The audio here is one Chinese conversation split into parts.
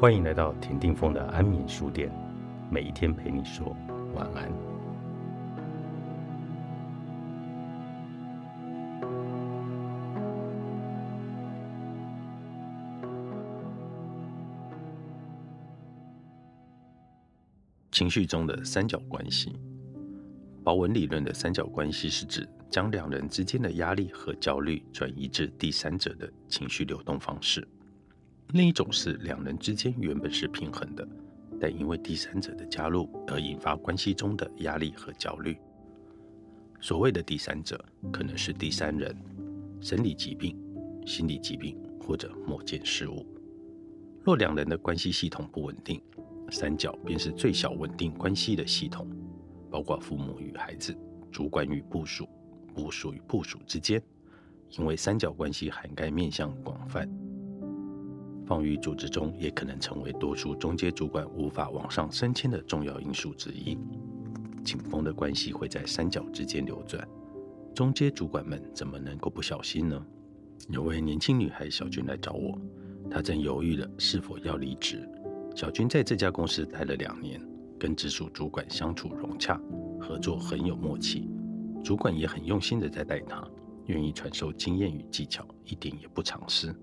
欢迎来到田定峰的安眠书店，每一天陪你说晚安。情绪中的三角关系，保文理论的三角关系是指将两人之间的压力和焦虑转移至第三者的情绪流动方式。另一种是两人之间原本是平衡的，但因为第三者的加入而引发关系中的压力和焦虑。所谓的第三者，可能是第三人、生理疾病、心理疾病或者某件事物。若两人的关系系统不稳定，三角便是最小稳定关系的系统，包括父母与孩子、主管与部属、部属与部属之间。因为三角关系涵盖面向广泛。放于组织中，也可能成为多数中阶主管无法往上升迁的重要因素之一。紧绷的关系会在三角之间流转，中阶主管们怎么能够不小心呢？有位年轻女孩小军来找我，她正犹豫了是否要离职。小军在这家公司待了两年，跟直属主管相处融洽，合作很有默契，主管也很用心的在带她，愿意传授经验与技巧，一点也不藏私。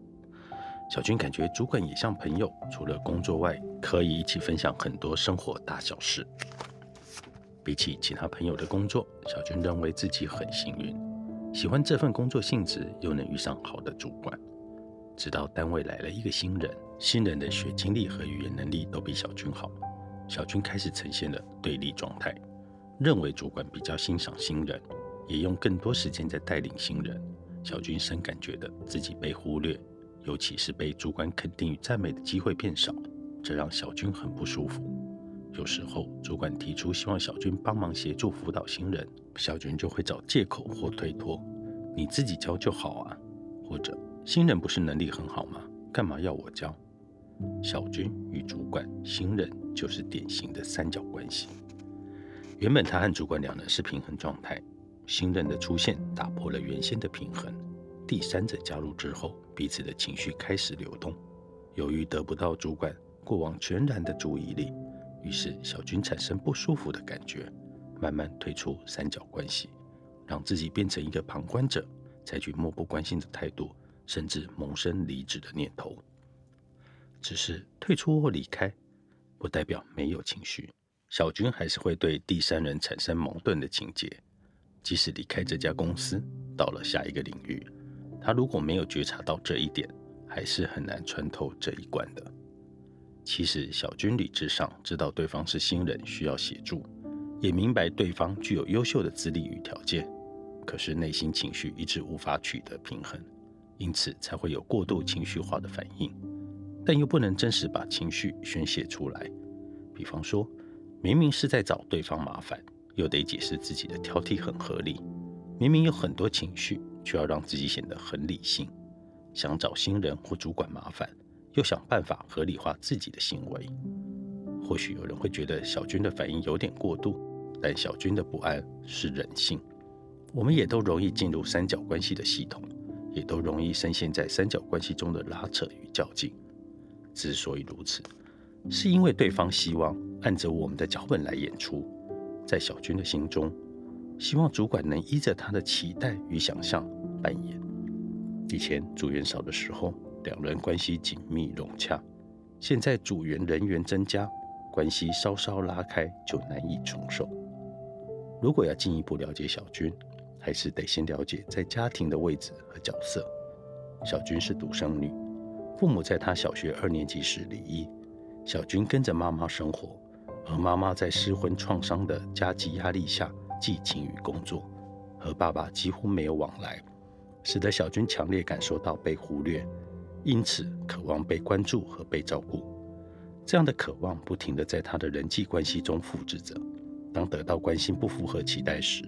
小军感觉主管也像朋友，除了工作外，可以一起分享很多生活大小事。比起其他朋友的工作，小军认为自己很幸运，喜欢这份工作性质，又能遇上好的主管。直到单位来了一个新人，新人的学经历和语言能力都比小军好，小军开始呈现了对立状态，认为主管比较欣赏新人，也用更多时间在带领新人。小军深感觉得自己被忽略。尤其是被主管肯定与赞美的机会变少，这让小军很不舒服。有时候主管提出希望小军帮忙协助辅导新人，小军就会找借口或推脱：“你自己教就好啊。”或者“新人不是能力很好吗？干嘛要我教？”小军与主管、新人就是典型的三角关系。原本他和主管两人是平衡状态，新人的出现打破了原先的平衡。第三者加入之后，彼此的情绪开始流动。由于得不到主管过往全然的注意力，于是小军产生不舒服的感觉，慢慢退出三角关系，让自己变成一个旁观者，采取漠不关心的态度，甚至萌生离职的念头。只是退出或离开，不代表没有情绪。小军还是会对第三人产生矛盾的情节，即使离开这家公司，到了下一个领域。他如果没有觉察到这一点，还是很难穿透这一关的。其实小军理智上知道对方是新人，需要协助，也明白对方具有优秀的资历与条件，可是内心情绪一直无法取得平衡，因此才会有过度情绪化的反应，但又不能真实把情绪宣泄出来。比方说，明明是在找对方麻烦，又得解释自己的挑剔很合理，明明有很多情绪。却要让自己显得很理性，想找新人或主管麻烦，又想办法合理化自己的行为。或许有人会觉得小军的反应有点过度，但小军的不安是人性。我们也都容易进入三角关系的系统，也都容易深陷在三角关系中的拉扯与较劲。之所以如此，是因为对方希望按着我们的脚本来演出，在小军的心中。希望主管能依着他的期待与想象扮演。以前组员少的时候，两人关系紧密融洽；现在组员人员增加，关系稍稍拉开就难以承受。如果要进一步了解小军，还是得先了解在家庭的位置和角色。小军是独生女，父母在她小学二年级时离异，小军跟着妈妈生活，而妈妈在失婚创伤的家计压力下。寄情于工作，和爸爸几乎没有往来，使得小军强烈感受到被忽略，因此渴望被关注和被照顾。这样的渴望不停地在他的人际关系中复制着。当得到关心不符合期待时，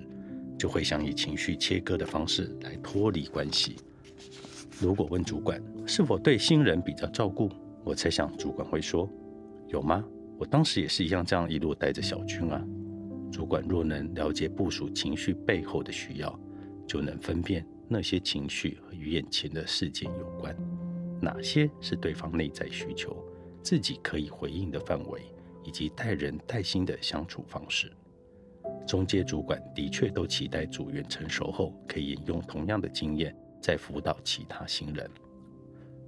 就会想以情绪切割的方式来脱离关系。如果问主管是否对新人比较照顾，我猜想主管会说：“有吗？我当时也是一样，这样一路带着小军啊。”主管若能了解部署情绪背后的需要，就能分辨那些情绪和与眼前的事件有关，哪些是对方内在需求，自己可以回应的范围，以及待人待心的相处方式。中介主管的确都期待组员成熟后，可以引用同样的经验，再辅导其他新人。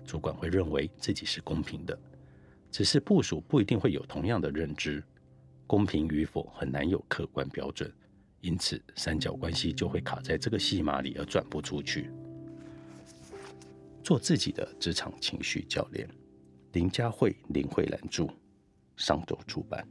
主管会认为自己是公平的，只是部署不一定会有同样的认知。公平与否很难有客观标准，因此三角关系就会卡在这个戏码里而转不出去。做自己的职场情绪教练，林佳慧林慧兰著，上周出版。